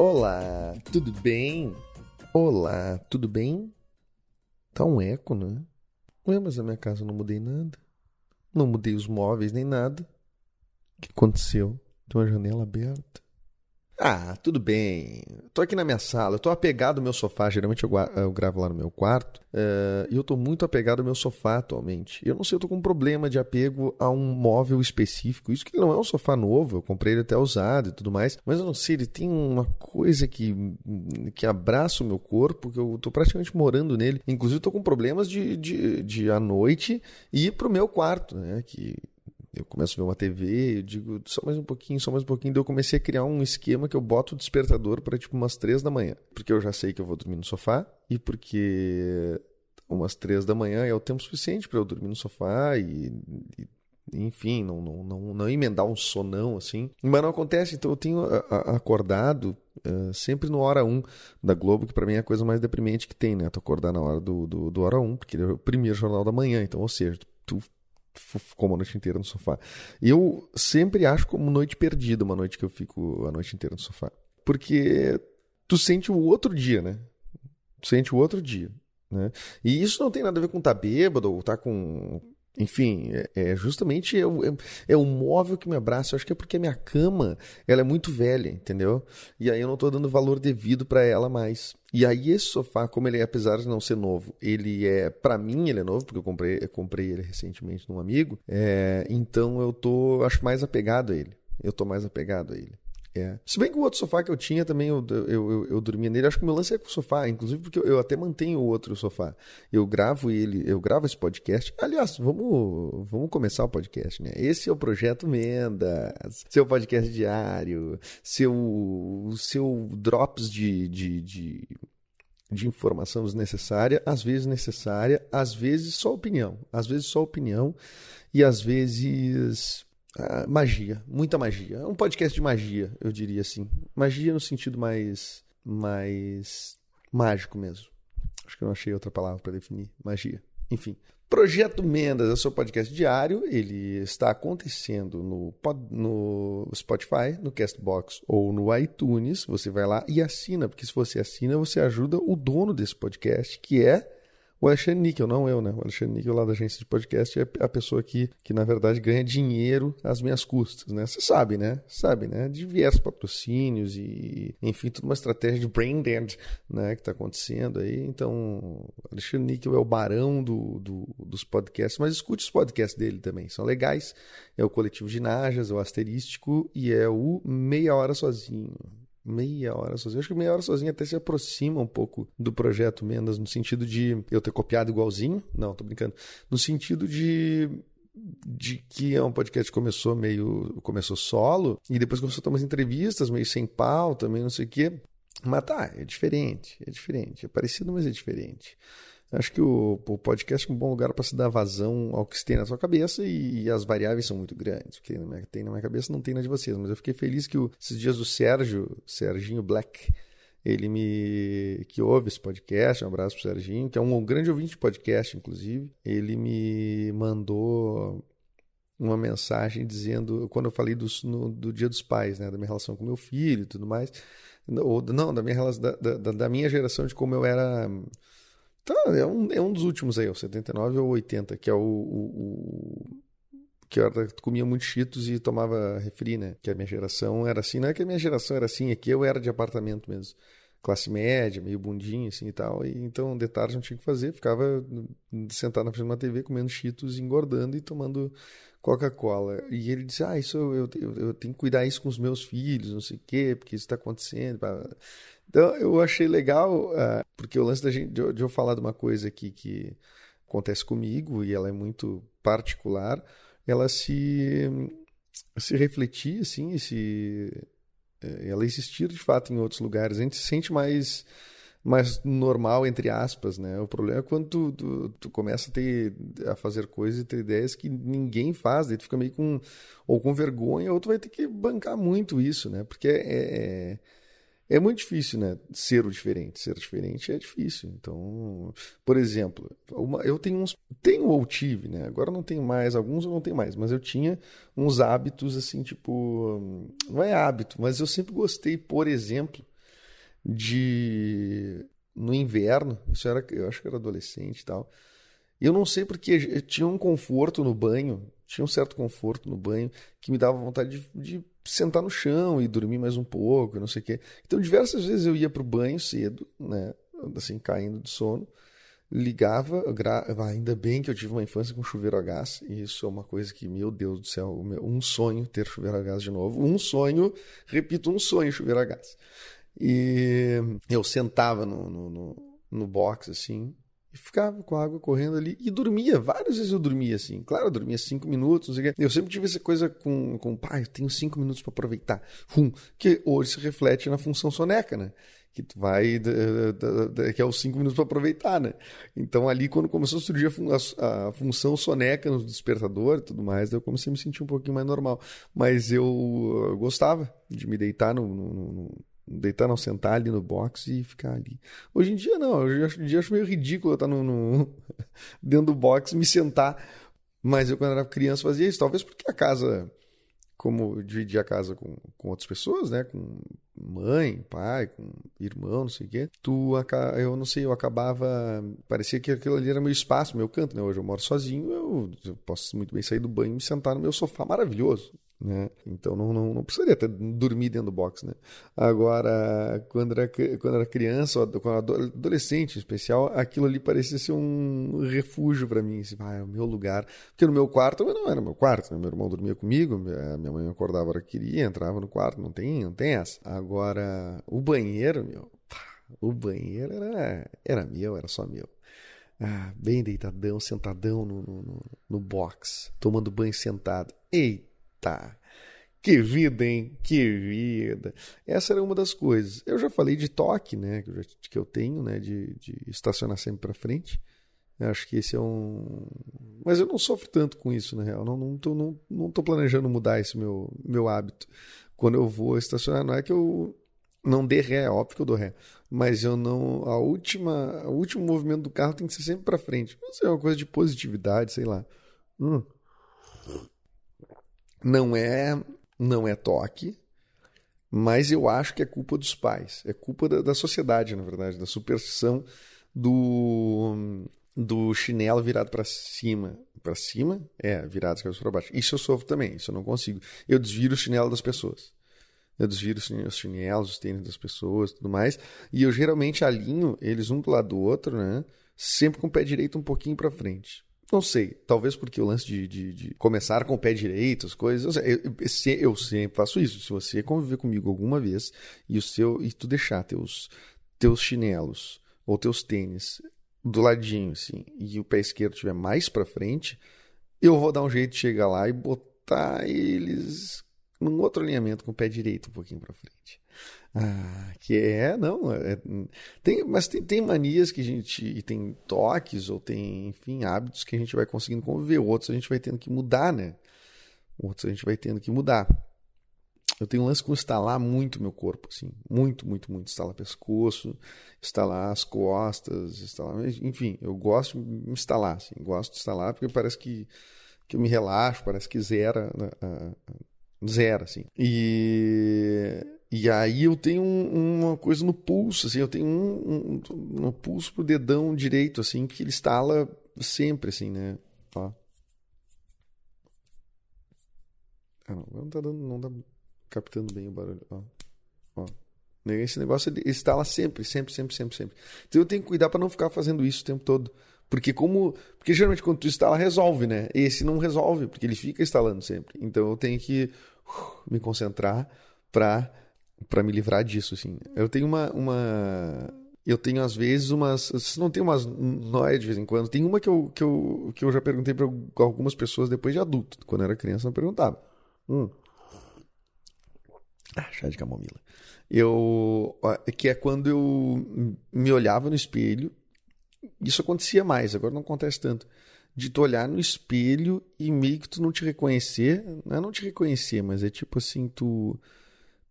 Olá, tudo bem? Olá, tudo bem? Tá um eco, né? Ué, mas na minha casa não mudei nada. Não mudei os móveis nem nada. O que aconteceu? Tem uma janela aberta. Ah, tudo bem. Tô aqui na minha sala, eu tô apegado ao meu sofá. Geralmente eu, eu gravo lá no meu quarto. Uh, e eu tô muito apegado ao meu sofá atualmente. Eu não sei, eu tô com um problema de apego a um móvel específico. Isso que não é um sofá novo, eu comprei ele até usado e tudo mais. Mas eu não sei, ele tem uma coisa que, que abraça o meu corpo, que eu tô praticamente morando nele. Inclusive, eu tô com problemas de, de, de à noite ir pro meu quarto, né? Que eu começo a ver uma TV, eu digo, só mais um pouquinho, só mais um pouquinho. Daí eu comecei a criar um esquema que eu boto o despertador para tipo umas três da manhã. Porque eu já sei que eu vou dormir no sofá e porque umas três da manhã é o tempo suficiente para eu dormir no sofá e, e enfim, não, não, não, não emendar um sonão assim. Mas não acontece, então eu tenho acordado uh, sempre no hora 1 da Globo, que para mim é a coisa mais deprimente que tem, né? Tu acordar na hora do, do, do hora 1, porque é o primeiro jornal da manhã, então, ou seja, tu ficou uma noite inteira no sofá. Eu sempre acho como noite perdida uma noite que eu fico a noite inteira no sofá. Porque tu sente o outro dia, né? Tu sente o outro dia. Né? E isso não tem nada a ver com tá bêbado ou tá com enfim, é, é justamente é é, o móvel que me abraça. Eu acho que é porque a minha cama ela é muito velha, entendeu? E aí eu não estou dando valor devido para ela mais. E aí esse sofá, como ele é, apesar de não ser novo, ele é, para mim ele é novo, porque eu comprei, eu comprei ele recentemente num amigo. É, então eu tô, acho mais apegado a ele. Eu tô mais apegado a ele. É. Se bem que o outro sofá que eu tinha também, eu, eu, eu, eu, dormia nele. Acho que o meu lance é com o sofá, inclusive porque eu, eu, até mantenho o outro sofá. Eu gravo ele, eu gravo esse podcast. Aliás, vamos, vamos começar o podcast, né? Esse é o Projeto Mendas, seu podcast diário, seu, seu drops de, de, de de informação desnecessária, às vezes necessária, às vezes só opinião, às vezes só opinião e às vezes magia, muita magia. É um podcast de magia, eu diria assim. Magia no sentido mais, mais mágico mesmo. Acho que eu não achei outra palavra para definir. Magia. Enfim. Projeto Mendas é seu podcast diário. Ele está acontecendo no, no Spotify, no Castbox ou no iTunes. Você vai lá e assina, porque se você assina, você ajuda o dono desse podcast, que é o Alexandre Níquel, não eu, né? O Alexandre Níquel lá da agência de podcast é a pessoa que, que na verdade, ganha dinheiro às minhas custas, né? Você sabe, né? Sabe, né? Diversos patrocínios e, enfim, toda uma estratégia de branding, né? Que está acontecendo aí. Então, Alexandre Níquel é o barão do, do, dos podcasts, mas escute os podcasts dele também, são legais. É o Coletivo de Najas, é o Asterístico e é o Meia Hora Sozinho meia hora sozinho. Acho que meia hora sozinho até se aproxima um pouco do projeto Mendas, no sentido de eu ter copiado igualzinho. Não, tô brincando. No sentido de de que é um podcast que começou meio começou solo e depois começou a ter umas entrevistas meio sem pau também não sei o quê mas tá é diferente é diferente é parecido mas é diferente Acho que o, o podcast é um bom lugar para se dar vazão ao que se tem na sua cabeça e, e as variáveis são muito grandes. O que tem na minha cabeça não tem na de vocês. Mas eu fiquei feliz que o, esses dias o Sérgio, Serginho Black, ele me que ouve esse podcast, um abraço pro Serginho, que é um, um grande ouvinte de podcast, inclusive. Ele me mandou uma mensagem dizendo, quando eu falei do, no, do Dia dos Pais, né, da minha relação com meu filho e tudo mais, ou, não, da minha, da, da, da minha geração, de como eu era Tá, é um, é um dos últimos aí, o 79 ou 80, que é o, o, o que eu comia muito cheetos e tomava refri, né? Que a minha geração era assim, não é que a minha geração era assim, é que eu era de apartamento mesmo. Classe média, meio bundinho assim e tal. E, então, de tarde não tinha o que fazer, ficava sentado na frente de uma TV comendo cheetos, engordando e tomando Coca-Cola. E ele disse: Ah, isso eu, eu, eu, tenho que cuidar isso com os meus filhos, não sei o quê, porque isso está acontecendo. Então eu achei legal, uh, porque o lance da gente, de, de, eu falar de uma coisa aqui que acontece comigo e ela é muito particular, ela se se refletir assim, se eh, ela existir de fato em outros lugares, a gente se sente mais mais normal, entre aspas, né? O problema é quando tu, tu, tu, começa a, ter, a fazer coisas e ter ideias que ninguém faz, daí tu fica meio com, ou com vergonha, ou tu vai ter que bancar muito isso, né? Porque é, é, é muito difícil, né? Ser o diferente. Ser diferente é difícil. Então, por exemplo, uma, eu tenho uns. Tenho ou tive, né? Agora não tenho mais, alguns eu não tenho mais, mas eu tinha uns hábitos assim, tipo. Não é hábito, mas eu sempre gostei, por exemplo, de no inverno, isso era, eu acho que era adolescente e tal. Eu não sei porque tinha um conforto no banho, tinha um certo conforto no banho que me dava vontade de, de sentar no chão e dormir mais um pouco, não sei o quê. Então, diversas vezes eu ia pro banho cedo, né, assim, caindo de sono, ligava, gra... ainda bem que eu tive uma infância com chuveiro a gás, e isso é uma coisa que, meu Deus do céu, um sonho ter chuveiro a gás de novo, um sonho, repito, um sonho chuveiro a gás. E eu sentava no, no, no, no box, assim, ficava com a água correndo ali e dormia. Várias vezes eu dormia assim. Claro, eu dormia cinco minutos. Eu sempre tive essa coisa com, com pai, eu tenho cinco minutos para aproveitar. Hum, que hoje se reflete na função soneca, né? Que tu vai, que é os cinco minutos para aproveitar, né? Então ali, quando começou a surgir a, a, função soneca no despertador e tudo mais, eu comecei a me sentir um pouquinho mais normal. Mas eu, eu gostava de me deitar no, no, no deitar, não sentar ali no box e ficar ali. Hoje em dia não, hoje em dia acho meio ridículo eu estar no, no dentro do box me sentar. Mas eu quando era criança fazia isso, talvez porque a casa, como dividia a casa com, com outras pessoas, né, com mãe, pai, com irmão, não sei o quê, tu, eu não sei, eu acabava, parecia que aquilo ali era meu espaço, meu canto, né, hoje eu moro sozinho, eu, eu posso muito bem sair do banho e me sentar no meu sofá maravilhoso, né? Então não, não, não precisaria ter dormir dentro do box, né? Agora, quando era, quando era criança, quando era adolescente em especial, aquilo ali parecia ser um refúgio para mim, assim, ah, é o meu lugar. Porque no meu quarto, não era meu quarto, né? meu irmão dormia comigo, minha mãe acordava hora que queria, entrava no quarto, não tem, não tem essa. Agora, o banheiro, meu, o banheiro era, era meu, era só meu. Ah, bem deitadão, sentadão no, no, no box, tomando banho sentado. Eita! Tá. Que vida, hein? Que vida. Essa era uma das coisas. Eu já falei de toque, né? Que eu, já, que eu tenho, né? De, de estacionar sempre para frente. Eu acho que esse é um. Mas eu não sofro tanto com isso, na real. Não, não, tô, não, não tô planejando mudar esse meu, meu hábito. Quando eu vou estacionar, não é que eu não dê ré, é óbvio que eu dou ré. Mas eu não. A última, o último movimento do carro tem que ser sempre para frente. Não sei, é uma coisa de positividade, sei lá. Hum não é não é toque, mas eu acho que é culpa dos pais, é culpa da, da sociedade, na verdade, da superstição do do chinelo virado para cima, para cima, é, virado de cabeça para baixo. Isso eu sofro também, isso eu não consigo. Eu desviro o chinelo das pessoas. Eu desviro os chinelos, os tênis das pessoas, tudo mais, e eu geralmente alinho eles um do lado do outro, né? Sempre com o pé direito um pouquinho para frente. Não sei, talvez porque o lance de, de, de, começar com o pé direito, as coisas. Eu, eu, eu, sempre faço isso. Se você conviver comigo alguma vez e o seu e tu deixar teus, teus chinelos ou teus tênis do ladinho, assim, e o pé esquerdo estiver mais para frente, eu vou dar um jeito de chegar lá e botar eles num outro alinhamento com o pé direito um pouquinho para frente. Ah, que é, não, é, tem, mas tem, tem manias que a gente, tem toques ou tem, enfim, hábitos que a gente vai conseguindo conviver, outros a gente vai tendo que mudar, né? Outros a gente vai tendo que mudar. Eu tenho um lance com instalar muito meu corpo, assim, muito, muito, muito. Instalar pescoço, instalar as costas, instalar, enfim, eu gosto de me instalar, assim, gosto de instalar porque parece que, que eu me relaxo, parece que zera, uh, zera, assim. E e aí eu tenho um, uma coisa no pulso, assim, eu tenho um, um, no pulso pro dedão direito, assim, que ele estala sempre, assim, né? Ó. Ah, não, não tá dando, não tá captando bem o barulho, ó. Ó. Esse negócio ele estala sempre, sempre, sempre, sempre, sempre. Então eu tenho que cuidar para não ficar fazendo isso o tempo todo. Porque como. Porque geralmente quando tu instala, resolve, né? Esse não resolve, porque ele fica instalando sempre. Então eu tenho que uh, me concentrar para para me livrar disso, assim. Eu tenho uma, uma eu tenho às vezes umas. Não tem umas nóias de vez em quando. Tem uma que eu, que eu, que eu já perguntei para algumas pessoas depois de adulto. Quando eu era criança, não perguntava. Hum. Ah, chá de camomila. Eu. Que é quando eu me olhava no espelho. Isso acontecia mais, agora não acontece tanto. De tu olhar no espelho e meio que tu não te reconhecer. Não é não te reconhecer, mas é tipo assim, tu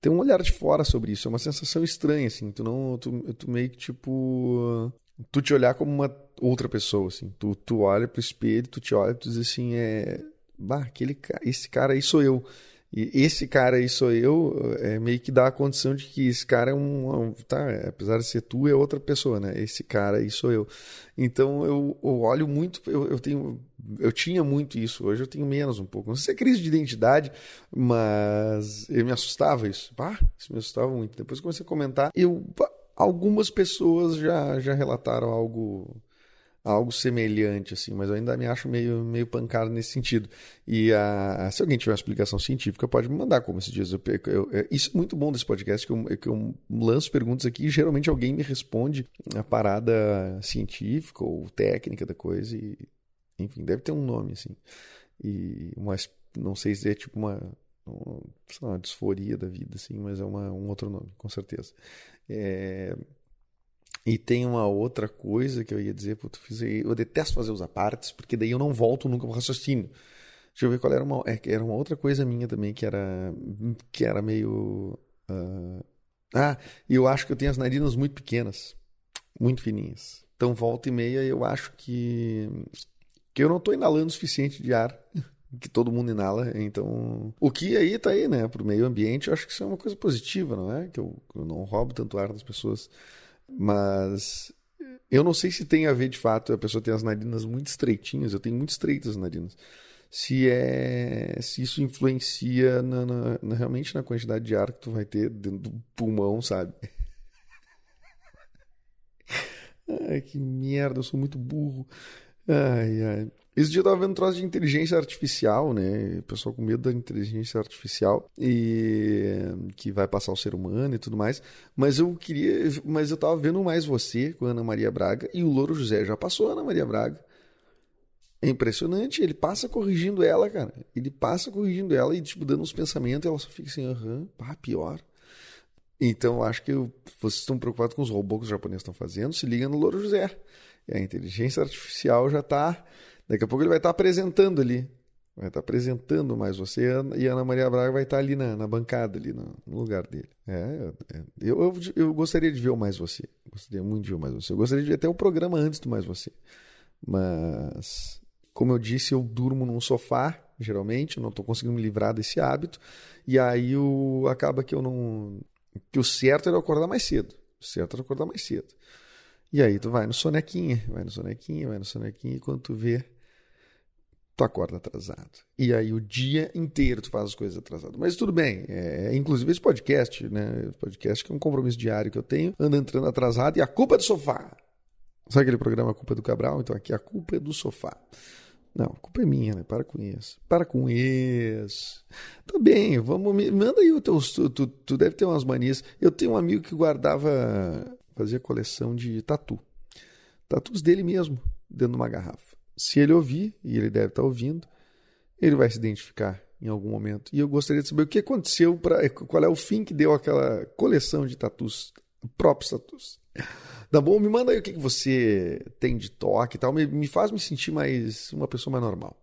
ter um olhar de fora sobre isso. É uma sensação estranha, assim. Tu não. Tu, tu meio que tipo. Tu te olhar como uma outra pessoa, assim. Tu, tu olha pro espelho, tu te olha e tu diz assim, é. Bah, aquele, esse cara aí sou eu. E esse cara aí sou eu, é meio que dá a condição de que esse cara é um. Tá, apesar de ser tu, é outra pessoa, né? Esse cara aí sou eu. Então eu, eu olho muito, eu, eu tenho. Eu tinha muito isso, hoje eu tenho menos um pouco. Não sei se é crise de identidade, mas eu me assustava isso. Pá, isso me assustava muito. Depois comecei a comentar, eu. Algumas pessoas já, já relataram algo algo semelhante, assim, mas eu ainda me acho meio, meio pancado nesse sentido. E a, se alguém tiver uma explicação científica, pode me mandar, como esses dias. Eu, eu, é, isso é muito bom desse podcast, que eu, que eu lanço perguntas aqui e geralmente alguém me responde a parada científica ou técnica da coisa. E, enfim, deve ter um nome, assim. E uma, não sei se é tipo uma, uma disforia da vida, assim, mas é uma, um outro nome, com certeza. É, e tem uma outra coisa que eu ia dizer, puto, eu detesto fazer os apartes, porque daí eu não volto nunca pro raciocínio. Deixa eu ver qual era uma, é, era uma outra coisa minha também que era que era meio uh... ah, e eu acho que eu tenho as narinas muito pequenas, muito fininhas. Então volta e meia eu acho que que eu não estou inalando o suficiente de ar que todo mundo inala, então o que aí tá aí, né, pro meio ambiente, eu acho que isso é uma coisa positiva, não é? Que eu, eu não roubo tanto ar das pessoas. Mas eu não sei se tem a ver de fato, a pessoa tem as narinas muito estreitinhas, eu tenho muito estreitas as narinas. Se é se isso influencia na, na, na, realmente na quantidade de ar que tu vai ter dentro do pulmão, sabe? Ai, que merda, eu sou muito burro. Ai, ai. Esse dia eu tava vendo um troço de inteligência artificial, né? Pessoal com medo da inteligência artificial e que vai passar o ser humano e tudo mais. Mas eu queria. Mas eu tava vendo mais você com a Ana Maria Braga e o Louro José já passou a Ana Maria Braga. É impressionante, ele passa corrigindo ela, cara. Ele passa corrigindo ela e, tipo, dando uns pensamentos, e ela só fica assim, aham, pá, pior. Então, acho que eu, vocês estão preocupados com os robôs que os japoneses estão fazendo, se liga no Louro José. A inteligência artificial já está Daqui a pouco ele vai estar apresentando ali. Vai estar apresentando mais você e a Ana Maria Braga vai estar ali na, na bancada, ali no, no lugar dele. É, é, eu, eu, eu, gostaria de ver o Mais Você. Gostaria muito de ver o Mais Você. Eu gostaria de ver até o programa antes do Mais Você. Mas, como eu disse, eu durmo num sofá, geralmente, eu não estou conseguindo me livrar desse hábito. E aí acaba que eu não. Que o certo era acordar mais cedo. O certo era acordar mais cedo. E aí tu vai no sonequinha, vai no sonequinha, vai no sonequinha, e quando tu vê tu acorda atrasado. E aí o dia inteiro tu faz as coisas atrasado. Mas tudo bem. É, inclusive esse podcast, né? Podcast que é um compromisso diário que eu tenho, anda entrando atrasado e a culpa é do sofá. Sabe aquele programa A Culpa é do Cabral? Então aqui a culpa é do sofá. Não, a culpa é minha, né? Para com isso. Para com isso. Tá bem, vamos. Manda aí o teu. Tu, tu, tu deve ter umas manias. Eu tenho um amigo que guardava. Fazia coleção de tatu. Tatus dele mesmo, dentro de uma garrafa se ele ouvir, e ele deve estar ouvindo, ele vai se identificar em algum momento. E eu gostaria de saber o que aconteceu, pra, qual é o fim que deu aquela coleção de tatus, próprios tatus. Tá bom? Me manda aí o que você tem de toque e tal, me, me faz me sentir mais uma pessoa mais normal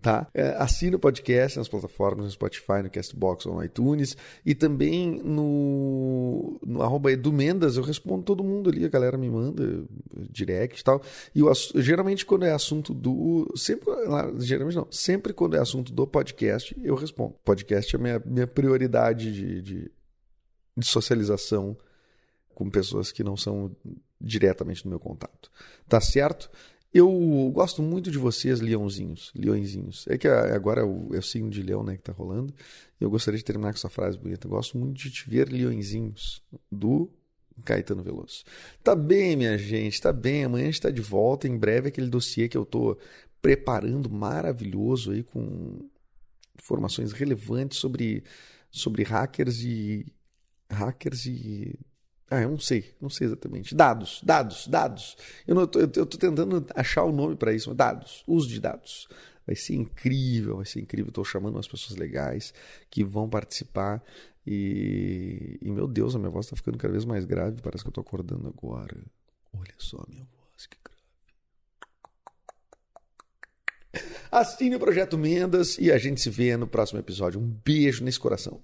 tá? É, assina o podcast nas plataformas, no Spotify, no Castbox ou no iTunes. E também no, no arroba edumendas, eu respondo todo mundo ali, a galera me manda direct e tal. E eu, geralmente quando é assunto do... Sempre, geralmente não, sempre quando é assunto do podcast, eu respondo. Podcast é a minha, minha prioridade de, de, de socialização com pessoas que não são diretamente no meu contato. Tá certo? Eu gosto muito de vocês, leãozinhos, leõezinhos. É que agora é o, é o signo de leão né, que está rolando. E eu gostaria de terminar com essa frase bonita. Gosto muito de te ver, leõezinhos, do Caetano Veloso. Tá bem, minha gente, tá bem. Amanhã a gente está de volta. Em breve aquele dossiê que eu estou preparando, maravilhoso, aí com informações relevantes sobre, sobre hackers e hackers e Ah, eu não sei, não sei exatamente. Dados, dados, dados. Eu, não, eu, tentando achar o nome para isso. Dados, uso de dados. Vai ser incrível, vai ser incrível. Estou chamando umas pessoas legais que vão participar. E, e meu Deus, a minha voz está ficando cada vez mais grave. Parece que eu estou acordando agora. Olha só a minha voz, que grave. Assine o Projeto Mendas e a gente se vê no próximo episódio. Um beijo nesse coração.